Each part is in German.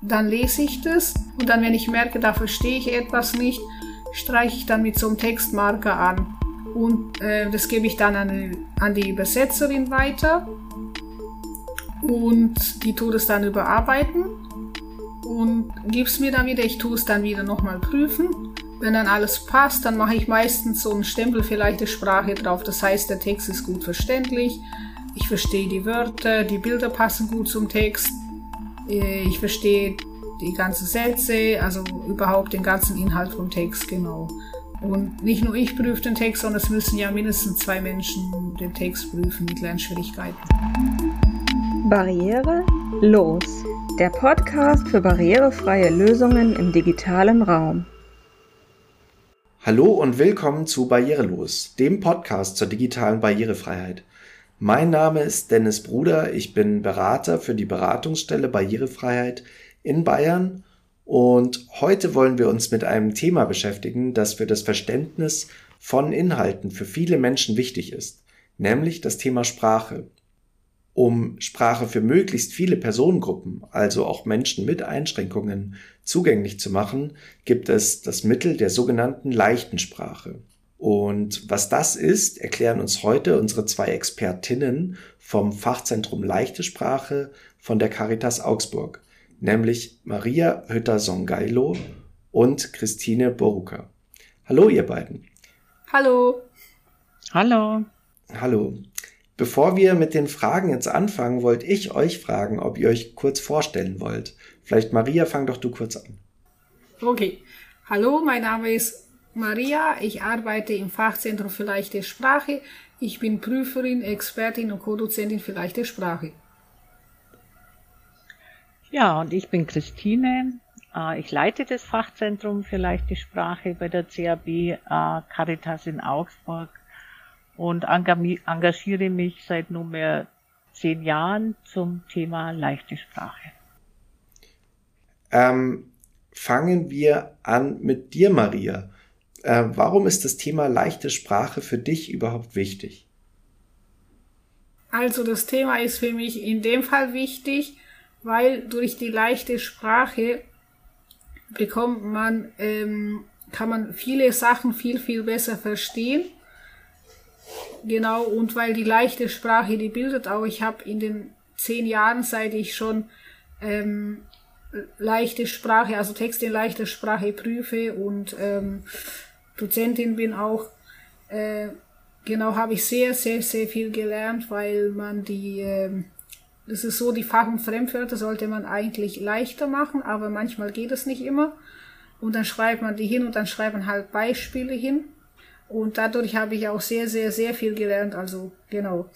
dann lese ich das und dann, wenn ich merke, da verstehe ich etwas nicht, streiche ich dann mit so einem Textmarker an. Und äh, das gebe ich dann an, an die Übersetzerin weiter und die tut es dann überarbeiten und gibt es mir dann wieder. Ich tue es dann wieder nochmal prüfen. Wenn dann alles passt, dann mache ich meistens so einen Stempel für leichte Sprache drauf. Das heißt, der Text ist gut verständlich. Ich verstehe die Wörter, die Bilder passen gut zum Text. Äh, ich verstehe die ganzen Sätze, also überhaupt den ganzen Inhalt vom Text, genau. Und nicht nur ich prüfe den Text, sondern es müssen ja mindestens zwei Menschen den Text prüfen mit Lernschwierigkeiten. Barriere los. Der Podcast für barrierefreie Lösungen im digitalen Raum. Hallo und willkommen zu Barrierelos, dem Podcast zur digitalen Barrierefreiheit. Mein Name ist Dennis Bruder, ich bin Berater für die Beratungsstelle Barrierefreiheit in Bayern und heute wollen wir uns mit einem Thema beschäftigen, das für das Verständnis von Inhalten für viele Menschen wichtig ist, nämlich das Thema Sprache. Um Sprache für möglichst viele Personengruppen, also auch Menschen mit Einschränkungen, zugänglich zu machen, gibt es das Mittel der sogenannten leichten Sprache. Und was das ist, erklären uns heute unsere zwei Expertinnen vom Fachzentrum Leichte Sprache von der Caritas Augsburg nämlich Maria Hütter-Songailo und Christine Boruka. Hallo, ihr beiden. Hallo. Hallo. Hallo. Bevor wir mit den Fragen jetzt anfangen, wollte ich euch fragen, ob ihr euch kurz vorstellen wollt. Vielleicht Maria, fang doch du kurz an. Okay. Hallo, mein Name ist Maria. Ich arbeite im Fachzentrum für leichte Sprache. Ich bin Prüferin, Expertin und Co-Dozentin für leichte Sprache. Ja, und ich bin Christine. Äh, ich leite das Fachzentrum für leichte Sprache bei der CAB äh, Caritas in Augsburg und engagiere mich seit nunmehr zehn Jahren zum Thema leichte Sprache. Ähm, fangen wir an mit dir, Maria. Äh, warum ist das Thema leichte Sprache für dich überhaupt wichtig? Also das Thema ist für mich in dem Fall wichtig, weil durch die leichte Sprache bekommt man, ähm, kann man viele Sachen viel, viel besser verstehen. Genau, und weil die leichte Sprache, die bildet auch, ich habe in den zehn Jahren, seit ich schon ähm, leichte Sprache, also Texte in leichter Sprache prüfe und ähm, Dozentin bin auch, äh, genau habe ich sehr, sehr, sehr viel gelernt, weil man die ähm, das ist so, die Fach- und Fremdwörter sollte man eigentlich leichter machen, aber manchmal geht es nicht immer. Und dann schreibt man die hin und dann schreibt man halt Beispiele hin. Und dadurch habe ich auch sehr, sehr, sehr viel gelernt. Also, genau.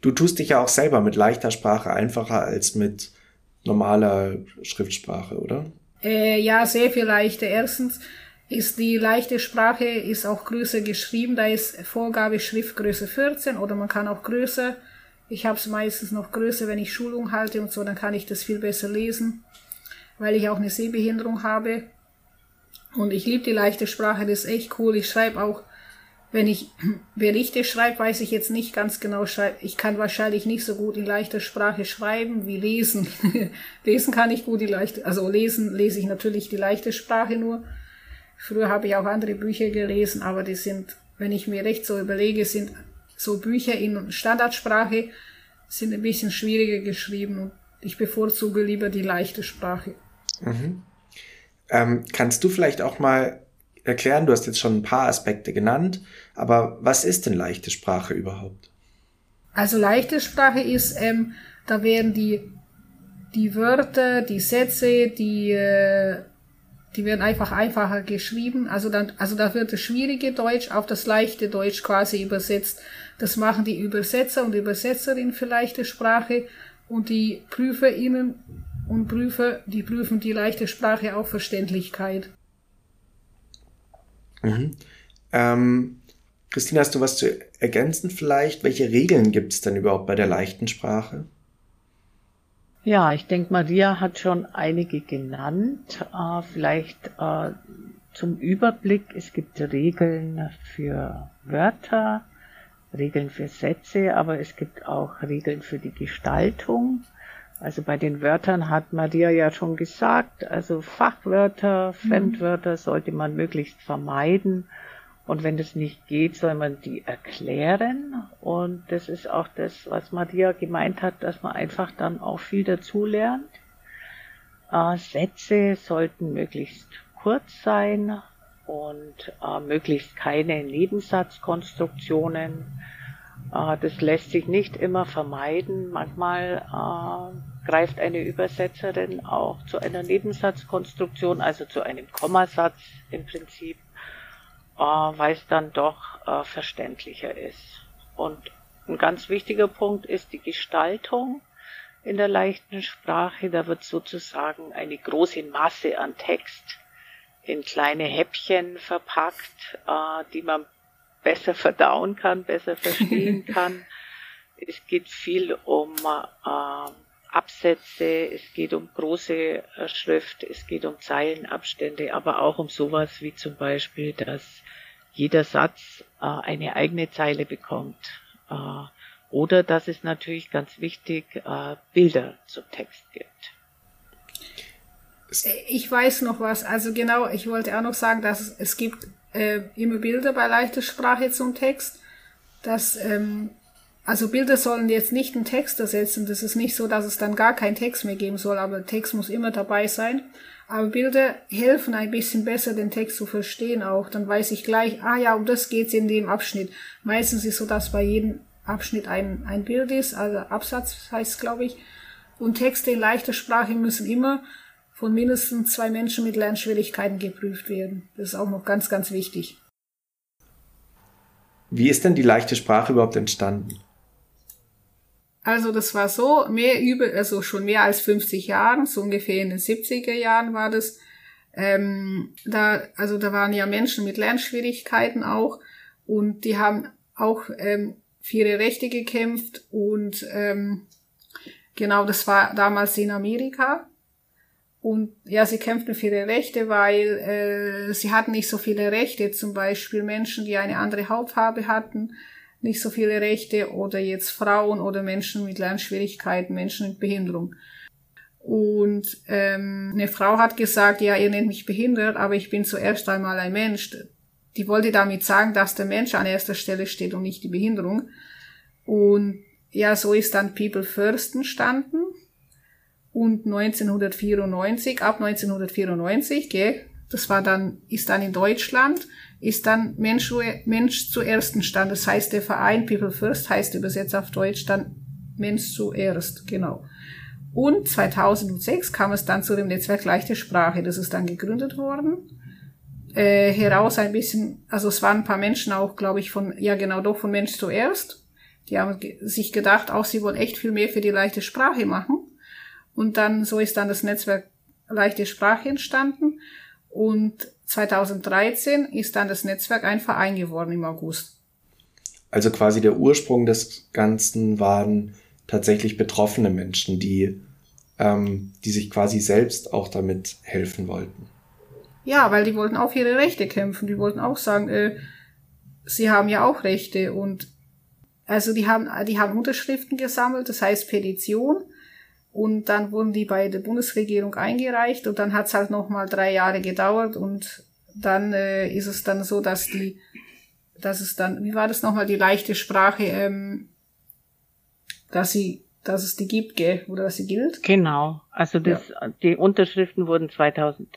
Du tust dich ja auch selber mit leichter Sprache einfacher als mit normaler Schriftsprache, oder? Äh, ja, sehr viel leichter. Erstens ist die leichte Sprache ist auch größer geschrieben. Da ist Vorgabe Schriftgröße 14 oder man kann auch größer ich habe es meistens noch größer, wenn ich Schulung halte und so, dann kann ich das viel besser lesen, weil ich auch eine Sehbehinderung habe. Und ich liebe die leichte Sprache, das ist echt cool. Ich schreibe auch, wenn ich Berichte schreibe, weiß ich jetzt nicht ganz genau. Ich kann wahrscheinlich nicht so gut in leichter Sprache schreiben wie lesen. lesen kann ich gut die leichte, also lesen lese ich natürlich die leichte Sprache nur. Früher habe ich auch andere Bücher gelesen, aber die sind, wenn ich mir recht so überlege, sind so Bücher in Standardsprache sind ein bisschen schwieriger geschrieben und ich bevorzuge lieber die leichte Sprache. Mhm. Ähm, kannst du vielleicht auch mal erklären, du hast jetzt schon ein paar Aspekte genannt, aber was ist denn leichte Sprache überhaupt? Also leichte Sprache ist, ähm, da werden die, die Wörter, die Sätze, die, äh, die werden einfach einfacher geschrieben. Also dann, also da wird das schwierige Deutsch auf das leichte Deutsch quasi übersetzt. Das machen die Übersetzer und Übersetzerinnen für leichte Sprache und die PrüferInnen und Prüfer, die prüfen die leichte Sprache auf Verständlichkeit. Mhm. Ähm, Christina, hast du was zu ergänzen vielleicht? Welche Regeln gibt es denn überhaupt bei der leichten Sprache? Ja, ich denke, Maria hat schon einige genannt. Äh, vielleicht äh, zum Überblick. Es gibt Regeln für Wörter, Regeln für Sätze, aber es gibt auch Regeln für die Gestaltung Also bei den Wörtern hat Maria ja schon gesagt, also Fachwörter, mhm. Fremdwörter sollte man möglichst vermeiden. Und wenn das nicht geht, soll man die erklären. Und das ist auch das, was Maria gemeint hat, dass man einfach dann auch viel dazulernt. Äh, Sätze sollten möglichst kurz sein und äh, möglichst keine Nebensatzkonstruktionen. Äh, das lässt sich nicht immer vermeiden. Manchmal äh, greift eine Übersetzerin auch zu einer Nebensatzkonstruktion, also zu einem Kommasatz im Prinzip äh, weil es dann doch äh, verständlicher ist. Und ein ganz wichtiger Punkt ist die Gestaltung in der leichten Sprache. Da wird sozusagen eine große Masse an Text in kleine Häppchen verpackt, äh, die man besser verdauen kann, besser verstehen kann. es geht viel um äh, Absätze, es geht um große äh, Schrift, es geht um Zeilenabstände, aber auch um sowas wie zum Beispiel, dass jeder Satz äh, eine eigene Zeile bekommt. Äh, oder dass es natürlich ganz wichtig äh, Bilder zum Text gibt. Ich weiß noch was. Also genau, ich wollte auch noch sagen, dass es, es gibt äh, immer Bilder bei leichter Sprache zum Text. dass ähm, also Bilder sollen jetzt nicht einen Text ersetzen. Das ist nicht so, dass es dann gar keinen Text mehr geben soll, aber Text muss immer dabei sein. Aber Bilder helfen ein bisschen besser, den Text zu verstehen auch. Dann weiß ich gleich, ah ja, um das geht's in dem Abschnitt. Meistens ist so, dass bei jedem Abschnitt ein, ein Bild ist, also Absatz heißt glaube ich. Und Texte in leichter Sprache müssen immer von mindestens zwei Menschen mit Lernschwierigkeiten geprüft werden. Das ist auch noch ganz, ganz wichtig. Wie ist denn die leichte Sprache überhaupt entstanden? Also das war so, mehr über, also schon mehr als 50 Jahren, so ungefähr in den 70er Jahren war das. Ähm, da, also da waren ja Menschen mit Lernschwierigkeiten auch und die haben auch ähm, für ihre Rechte gekämpft und ähm, genau, das war damals in Amerika. Und ja, sie kämpften für ihre Rechte, weil äh, sie hatten nicht so viele Rechte, zum Beispiel Menschen, die eine andere Hautfarbe hatten nicht so viele Rechte oder jetzt Frauen oder Menschen mit Lernschwierigkeiten, Menschen mit Behinderung. Und ähm, eine Frau hat gesagt, ja, ihr nennt mich behindert, aber ich bin zuerst einmal ein Mensch. Die wollte damit sagen, dass der Mensch an erster Stelle steht und nicht die Behinderung. Und ja, so ist dann People First entstanden. Und 1994, ab 1994, gell, das war dann, ist dann in Deutschland, ist dann Mensch, Mensch zuerst entstanden. Das heißt, der Verein People First heißt übersetzt auf Deutsch dann Mensch zuerst, genau. Und 2006 kam es dann zu dem Netzwerk Leichte Sprache. Das ist dann gegründet worden. Äh, heraus ein bisschen, also es waren ein paar Menschen auch, glaube ich, von, ja genau, doch von Mensch zuerst. Die haben sich gedacht, auch sie wollen echt viel mehr für die leichte Sprache machen. Und dann, so ist dann das Netzwerk Leichte Sprache entstanden. Und 2013 ist dann das Netzwerk ein Verein geworden im August. Also quasi der Ursprung des Ganzen waren tatsächlich betroffene Menschen, die, ähm, die sich quasi selbst auch damit helfen wollten. Ja, weil die wollten auch für ihre Rechte kämpfen. Die wollten auch sagen, äh, sie haben ja auch Rechte und also die haben, die haben Unterschriften gesammelt, das heißt Petition. Und dann wurden die bei der Bundesregierung eingereicht und dann hat es halt nochmal drei Jahre gedauert und dann äh, ist es dann so, dass die, dass es dann, wie war das nochmal, die leichte Sprache, ähm, dass sie, dass es die gibt, gell, oder dass sie gilt? Genau. Also das, ja. die Unterschriften wurden 2008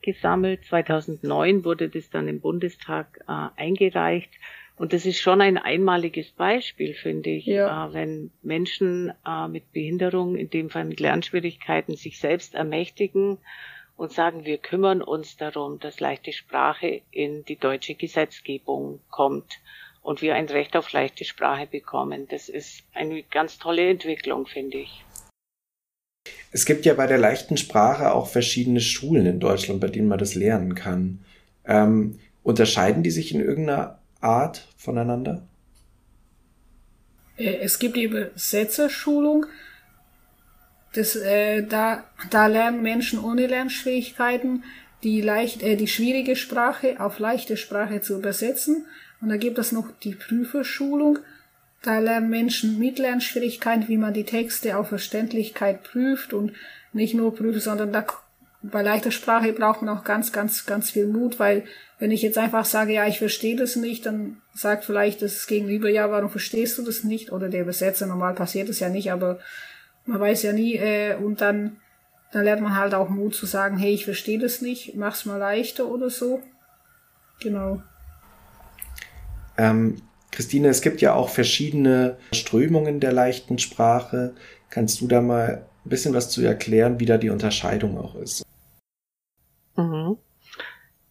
gesammelt, 2009 wurde das dann im Bundestag äh, eingereicht und das ist schon ein einmaliges Beispiel, finde ich, ja. äh, wenn Menschen äh, mit Behinderung, in dem Fall mit Lernschwierigkeiten, sich selbst ermächtigen und sagen, wir kümmern uns darum, dass leichte Sprache in die deutsche Gesetzgebung kommt und wir ein Recht auf leichte Sprache bekommen. Das ist eine ganz tolle Entwicklung, finde ich. Es gibt ja bei der leichten Sprache auch verschiedene Schulen in Deutschland, bei denen man das lernen kann. Ähm, unterscheiden die sich in irgendeiner Art voneinander? Äh, es gibt die Übersetzerschulung. Das, äh, da, da lernen Menschen ohne Lernschwierigkeiten die, leicht, äh, die schwierige Sprache auf leichte Sprache zu übersetzen. Und da gibt es noch die Prüferschulung. da lernen Menschen mit Lernschwierigkeiten, wie man die Texte auf Verständlichkeit prüft und nicht nur prüft, sondern da bei leichter Sprache braucht man auch ganz, ganz, ganz viel Mut, weil wenn ich jetzt einfach sage, ja, ich verstehe das nicht, dann sagt vielleicht das Gegenüber, ja, warum verstehst du das nicht? Oder der Übersetzer, normal passiert es ja nicht, aber man weiß ja nie, äh, und dann, dann lernt man halt auch Mut zu sagen, hey, ich verstehe das nicht, mach's mal leichter oder so. Genau. Ähm, Christine, es gibt ja auch verschiedene Strömungen der leichten Sprache. Kannst du da mal ein bisschen was zu erklären, wie da die Unterscheidung auch ist? Mhm.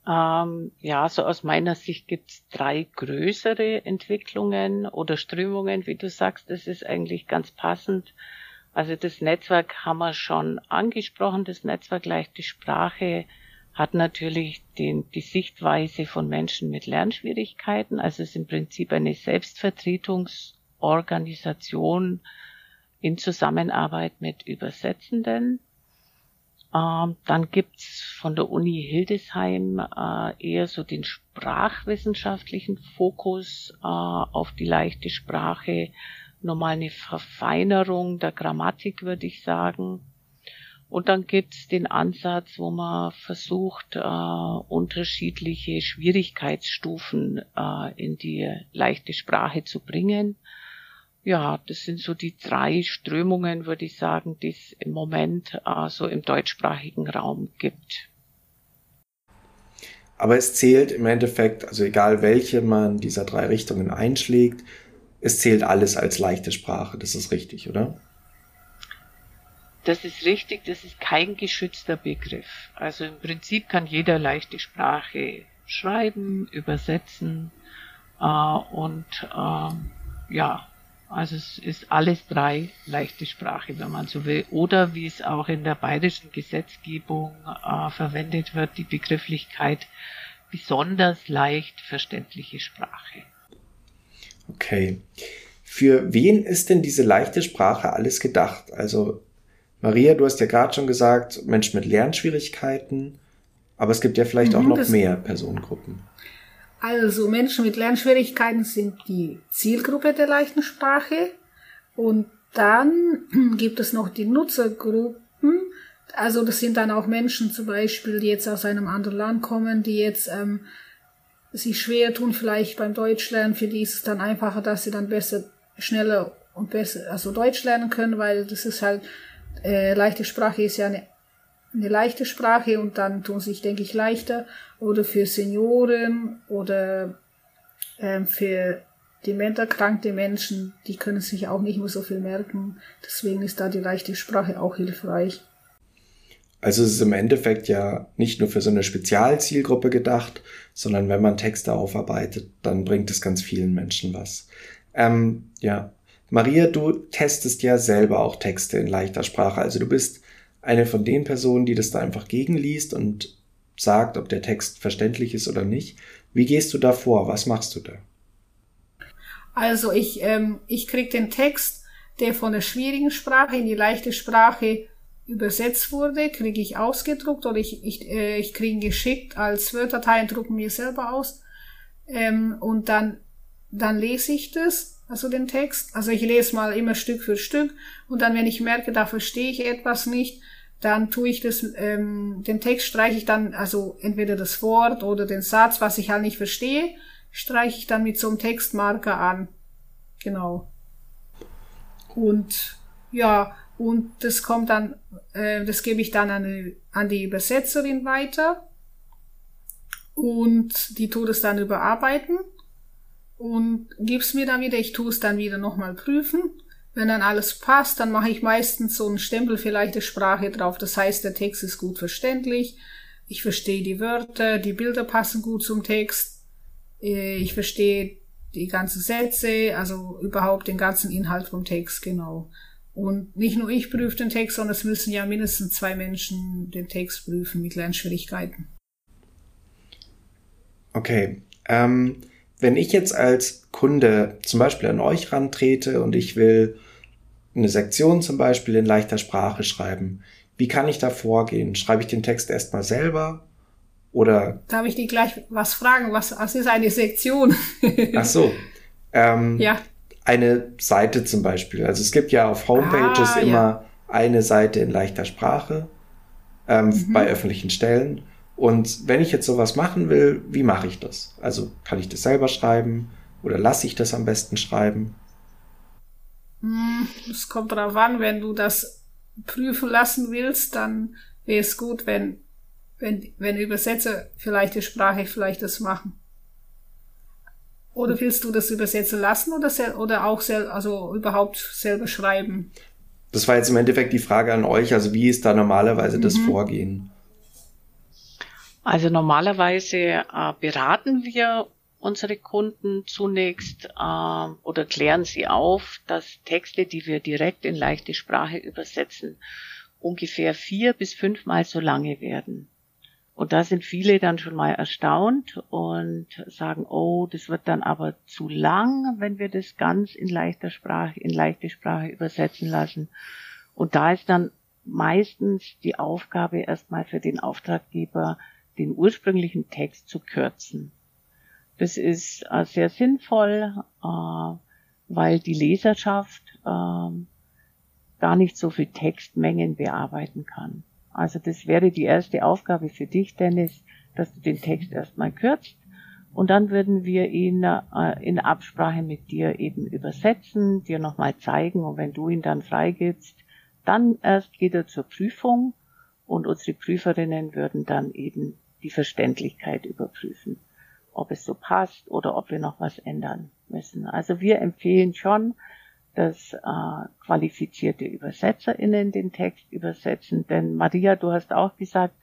Ähm, ja, so aus meiner Sicht gibt es drei größere Entwicklungen oder Strömungen, wie du sagst. Das ist eigentlich ganz passend. Also das Netzwerk haben wir schon angesprochen, das Netzwerk leichte Sprache hat natürlich den, die Sichtweise von Menschen mit Lernschwierigkeiten. Also es ist im Prinzip eine Selbstvertretungsorganisation in Zusammenarbeit mit Übersetzenden. Ähm, dann gibt's von der Uni Hildesheim äh, eher so den sprachwissenschaftlichen Fokus äh, auf die leichte Sprache, nochmal eine Verfeinerung der Grammatik, würde ich sagen. Und dann gibt's den Ansatz, wo man versucht, äh, unterschiedliche Schwierigkeitsstufen äh, in die leichte Sprache zu bringen. Ja, das sind so die drei Strömungen, würde ich sagen, die es im Moment äh, so im deutschsprachigen Raum gibt. Aber es zählt im Endeffekt, also egal welche man dieser drei Richtungen einschlägt, es zählt alles als leichte Sprache. Das ist richtig, oder? Das ist richtig, das ist kein geschützter Begriff. Also im Prinzip kann jeder leichte Sprache schreiben, übersetzen äh, und äh, ja, also es ist alles drei leichte Sprache, wenn man so will. Oder wie es auch in der bayerischen Gesetzgebung äh, verwendet wird, die Begrifflichkeit besonders leicht verständliche Sprache. Okay. Für wen ist denn diese leichte Sprache alles gedacht? Also Maria, du hast ja gerade schon gesagt, Menschen mit Lernschwierigkeiten, aber es gibt ja vielleicht mhm, auch noch mehr Personengruppen. Also Menschen mit Lernschwierigkeiten sind die Zielgruppe der leichten Sprache und dann gibt es noch die Nutzergruppen. Also das sind dann auch Menschen zum Beispiel, die jetzt aus einem anderen Land kommen, die jetzt ähm, sich schwer tun vielleicht beim Deutschlernen. Für die ist es dann einfacher, dass sie dann besser, schneller und besser, also Deutsch lernen können, weil das ist halt äh, leichte Sprache ist ja eine, eine leichte Sprache und dann tun sich, denke ich, leichter. Oder für Senioren oder ähm, für dementerkrankte Menschen, die können sich auch nicht mehr so viel merken. Deswegen ist da die leichte Sprache auch hilfreich. Also es ist im Endeffekt ja nicht nur für so eine Spezialzielgruppe gedacht, sondern wenn man Texte aufarbeitet, dann bringt es ganz vielen Menschen was. Ähm, ja, Maria, du testest ja selber auch Texte in leichter Sprache. Also du bist eine von den Personen, die das da einfach gegenliest und sagt, ob der Text verständlich ist oder nicht. Wie gehst du da vor? Was machst du da? Also ich, ähm, ich krieg den Text, der von der schwierigen Sprache in die leichte Sprache übersetzt wurde, kriege ich ausgedruckt oder ich, ich, äh, ich kriege ihn geschickt als Word-Datei und drucke mir selber aus. Ähm, und dann, dann lese ich das also den Text. Also ich lese mal immer Stück für Stück und dann, wenn ich merke, da verstehe ich etwas nicht, dann tue ich das, ähm, den Text streiche ich dann, also entweder das Wort oder den Satz, was ich halt nicht verstehe, streiche ich dann mit so einem Textmarker an. Genau. Und ja, und das kommt dann, äh, das gebe ich dann an, an die Übersetzerin weiter und die tut es dann überarbeiten und gib's mir dann wieder. Ich tue es dann wieder nochmal prüfen. Wenn dann alles passt, dann mache ich meistens so einen Stempel für leichte Sprache drauf. Das heißt, der Text ist gut verständlich. Ich verstehe die Wörter, die Bilder passen gut zum Text. Äh, ich verstehe die ganzen Sätze, also überhaupt den ganzen Inhalt vom Text, genau. Und nicht nur ich prüfe den Text, sondern es müssen ja mindestens zwei Menschen den Text prüfen mit Lernschwierigkeiten. Okay. Ähm, wenn ich jetzt als Kunde zum Beispiel an euch rantrete und ich will eine Sektion zum Beispiel in leichter Sprache schreiben, wie kann ich da vorgehen? Schreibe ich den Text erstmal selber oder? Darf ich dich gleich was fragen? Was, was ist eine Sektion? Ach so. Ähm, ja. eine Seite zum Beispiel. Also es gibt ja auf Homepages ah, immer ja. eine Seite in leichter Sprache ähm, mhm. bei öffentlichen Stellen. Und wenn ich jetzt sowas machen will, wie mache ich das? Also kann ich das selber schreiben oder lasse ich das am besten schreiben? Hm, es kommt darauf an, wenn du das prüfen lassen willst, dann wäre es gut, wenn, wenn, wenn Übersetzer vielleicht die Sprache vielleicht das machen. Oder willst du das übersetzen lassen oder, oder auch sel also überhaupt selber schreiben? Das war jetzt im Endeffekt die Frage an euch. Also wie ist da normalerweise mhm. das Vorgehen? Also normalerweise äh, beraten wir unsere Kunden zunächst äh, oder klären sie auf, dass Texte, die wir direkt in leichte Sprache übersetzen, ungefähr vier bis fünfmal so lange werden. Und da sind viele dann schon mal erstaunt und sagen, oh, das wird dann aber zu lang, wenn wir das ganz in leichter Sprache, in leichte Sprache übersetzen lassen. Und da ist dann meistens die Aufgabe erstmal für den Auftraggeber, den ursprünglichen Text zu kürzen. Das ist äh, sehr sinnvoll, äh, weil die Leserschaft gar nicht so viel Textmengen bearbeiten kann. Also das wäre die erste Aufgabe für dich, Dennis, dass du den Text erstmal kürzt und dann würden wir ihn äh, in Absprache mit dir eben übersetzen, dir nochmal zeigen und wenn du ihn dann freigibst, dann erst geht er zur Prüfung und unsere Prüferinnen würden dann eben die Verständlichkeit überprüfen, ob es so passt oder ob wir noch was ändern müssen. Also wir empfehlen schon, dass äh, qualifizierte ÜbersetzerInnen den Text übersetzen. Denn Maria, du hast auch gesagt,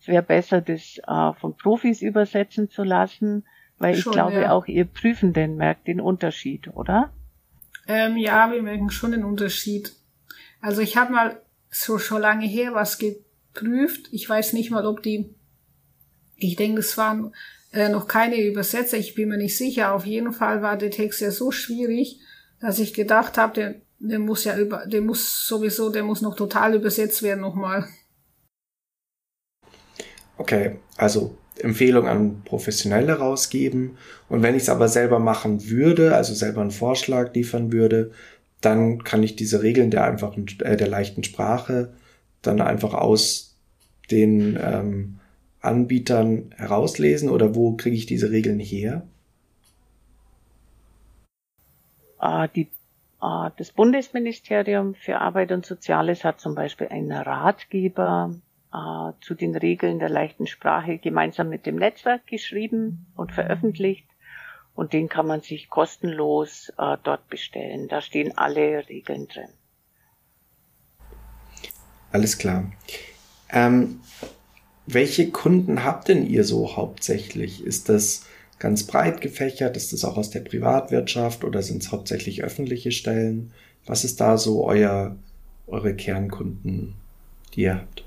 es wäre besser, das äh, von Profis übersetzen zu lassen, weil schon, ich glaube, ja. auch ihr Prüfenden merkt den Unterschied, oder? Ähm, ja, wir merken schon den Unterschied. Also ich habe mal so schon lange her was geprüft. Ich weiß nicht mal, ob die, ich denke, es waren äh, noch keine Übersetzer, ich bin mir nicht sicher. Auf jeden Fall war der Text ja so schwierig, dass ich gedacht habe, der, der muss ja über, der muss sowieso, der muss noch total übersetzt werden nochmal. Okay, also Empfehlung an Professionelle rausgeben. Und wenn ich es aber selber machen würde, also selber einen Vorschlag liefern würde, dann kann ich diese Regeln der einfachen, äh, der leichten Sprache dann einfach aus den ähm, Anbietern herauslesen oder wo kriege ich diese Regeln her? Äh, die, äh, das Bundesministerium für Arbeit und Soziales hat zum Beispiel einen Ratgeber äh, zu den Regeln der leichten Sprache gemeinsam mit dem Netzwerk geschrieben und veröffentlicht. Und den kann man sich kostenlos dort bestellen. Da stehen alle Regeln drin. Alles klar. Ähm, welche Kunden habt denn ihr so hauptsächlich? Ist das ganz breit gefächert? Ist es auch aus der Privatwirtschaft oder sind es hauptsächlich öffentliche Stellen? Was ist da so euer, eure Kernkunden, die ihr habt?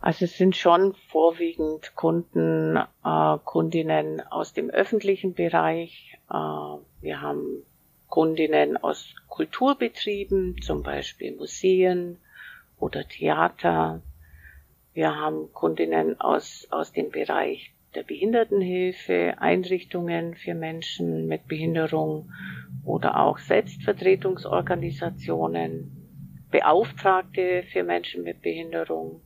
Also es sind schon vorwiegend Kunden, äh, Kundinnen aus dem öffentlichen Bereich. Äh, wir haben Kundinnen aus Kulturbetrieben, zum Beispiel Museen oder Theater. Wir haben Kundinnen aus, aus dem Bereich der Behindertenhilfe, Einrichtungen für Menschen mit Behinderung oder auch Selbstvertretungsorganisationen, Beauftragte für Menschen mit Behinderung.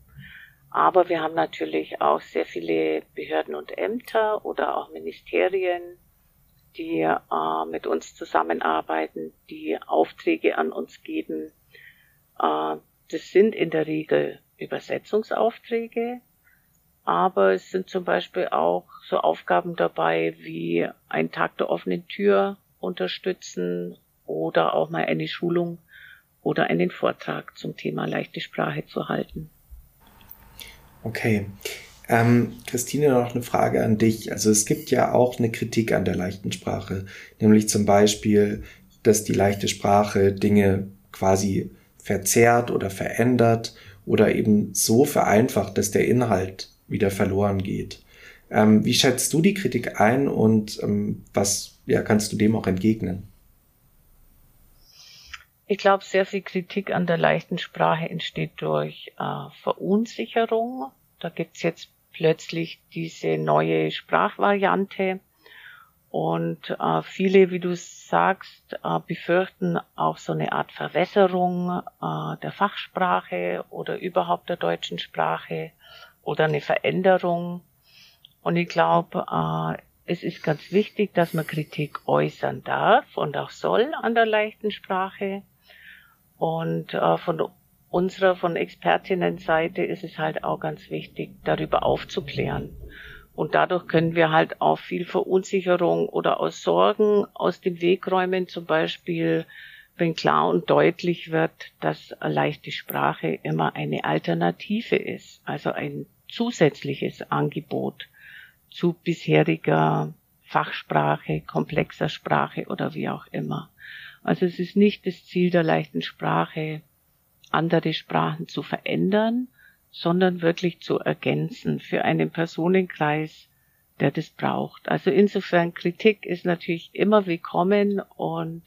Aber wir haben natürlich auch sehr viele Behörden und Ämter oder auch Ministerien, die äh, mit uns zusammenarbeiten, die Aufträge an uns geben. Äh, das sind in der Regel Übersetzungsaufträge, aber es sind zum Beispiel auch so Aufgaben dabei wie ein Tag der offenen Tür unterstützen oder auch mal eine Schulung oder einen Vortrag zum Thema leichte Sprache zu halten. Okay. Ähm, Christine, noch eine Frage an dich. Also es gibt ja auch eine Kritik an der leichten Sprache, nämlich zum Beispiel, dass die leichte Sprache Dinge quasi verzerrt oder verändert oder eben so vereinfacht, dass der Inhalt wieder verloren geht. Ähm, wie schätzt du die Kritik ein und ähm, was ja, kannst du dem auch entgegnen? Ich glaube, sehr viel Kritik an der leichten Sprache entsteht durch äh, Verunsicherung. Da gibt's jetzt plötzlich diese neue Sprachvariante Und äh, viele, wie du sagst, äh, befürchten auch so eine Art Verwässerung äh, der Fachsprache oder überhaupt der deutschen Sprache oder eine Veränderung. Und ich glaube, äh, es ist ganz wichtig, dass man Kritik äußern darf und auch soll an der leichten Sprache. Und äh, von unserer, von Expertinnenseite ist es halt auch ganz wichtig, darüber aufzuklären. Und dadurch können wir halt auch viel Verunsicherung oder aus Sorgen aus dem Weg räumen, zum Beispiel, wenn klar und deutlich wird, dass leichte Sprache immer eine Alternative ist, also ein zusätzliches Angebot zu bisheriger Fachsprache, komplexer Sprache oder wie auch immer. Also es ist nicht das Ziel der leichten Sprache, andere Sprachen zu verändern, sondern wirklich zu ergänzen für einen Personenkreis, der das braucht. Also insofern Kritik ist natürlich immer willkommen und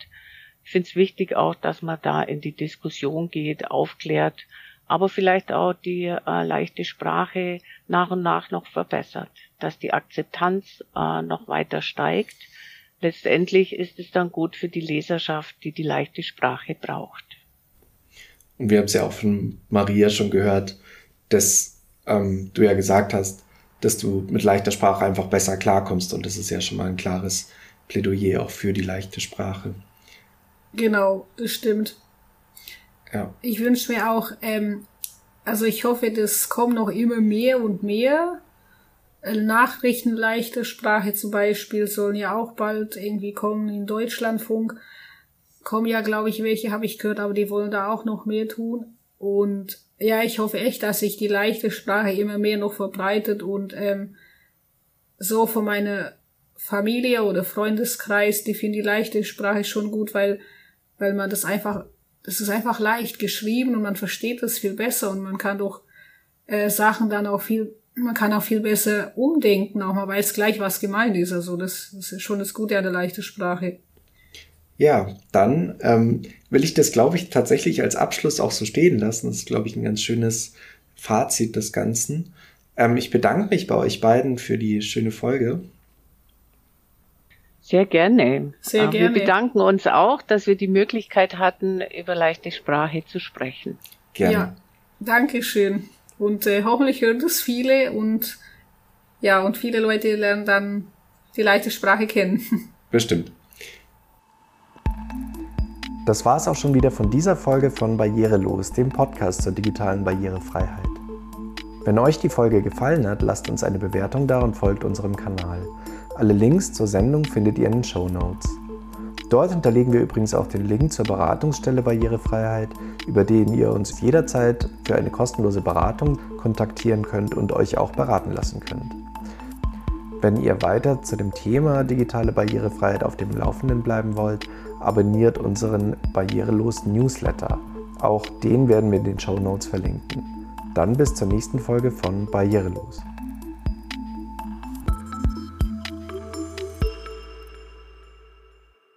ich finde es wichtig auch, dass man da in die Diskussion geht, aufklärt, aber vielleicht auch die äh, leichte Sprache nach und nach noch verbessert, dass die Akzeptanz äh, noch weiter steigt. Letztendlich ist es dann gut für die Leserschaft, die die leichte Sprache braucht. Und wir haben es ja auch von Maria schon gehört, dass ähm, du ja gesagt hast, dass du mit leichter Sprache einfach besser klarkommst und das ist ja schon mal ein klares Plädoyer auch für die leichte Sprache. Genau, das stimmt. Ja. Ich wünsche mir auch, ähm, also ich hoffe, das kommen noch immer mehr und mehr. Äh, Nachrichten leichte Sprache zum Beispiel sollen ja auch bald irgendwie kommen in Deutschlandfunk. Kommen ja, glaube ich, welche habe ich gehört, aber die wollen da auch noch mehr tun. Und ja, ich hoffe echt, dass sich die leichte Sprache immer mehr noch verbreitet und ähm, so von meiner Familie oder Freundeskreis, die finden die leichte Sprache schon gut, weil, weil man das einfach es ist einfach leicht geschrieben und man versteht es viel besser und man kann doch äh, Sachen dann auch viel, man kann auch viel besser umdenken, auch man weiß gleich, was gemeint ist. Also das, das ist schon das Gute an der leichten Sprache. Ja, dann ähm, will ich das, glaube ich, tatsächlich als Abschluss auch so stehen lassen. Das ist, glaube ich, ein ganz schönes Fazit des Ganzen. Ähm, ich bedanke mich bei euch beiden für die schöne Folge. Sehr gerne. Sehr äh, gerne. Wir bedanken uns auch, dass wir die Möglichkeit hatten, über leichte Sprache zu sprechen. Gerne. Ja, danke schön. Und äh, hoffentlich hören das viele und ja, und viele Leute lernen dann die leichte Sprache kennen. Bestimmt. Das war es auch schon wieder von dieser Folge von Barrierelos, dem Podcast zur digitalen Barrierefreiheit. Wenn euch die Folge gefallen hat, lasst uns eine Bewertung da und folgt unserem Kanal. Alle Links zur Sendung findet ihr in den Show Notes. Dort hinterlegen wir übrigens auch den Link zur Beratungsstelle Barrierefreiheit, über den ihr uns jederzeit für eine kostenlose Beratung kontaktieren könnt und euch auch beraten lassen könnt. Wenn ihr weiter zu dem Thema digitale Barrierefreiheit auf dem Laufenden bleiben wollt, abonniert unseren Barrierelos Newsletter. Auch den werden wir in den Show Notes verlinken. Dann bis zur nächsten Folge von Barrierelos.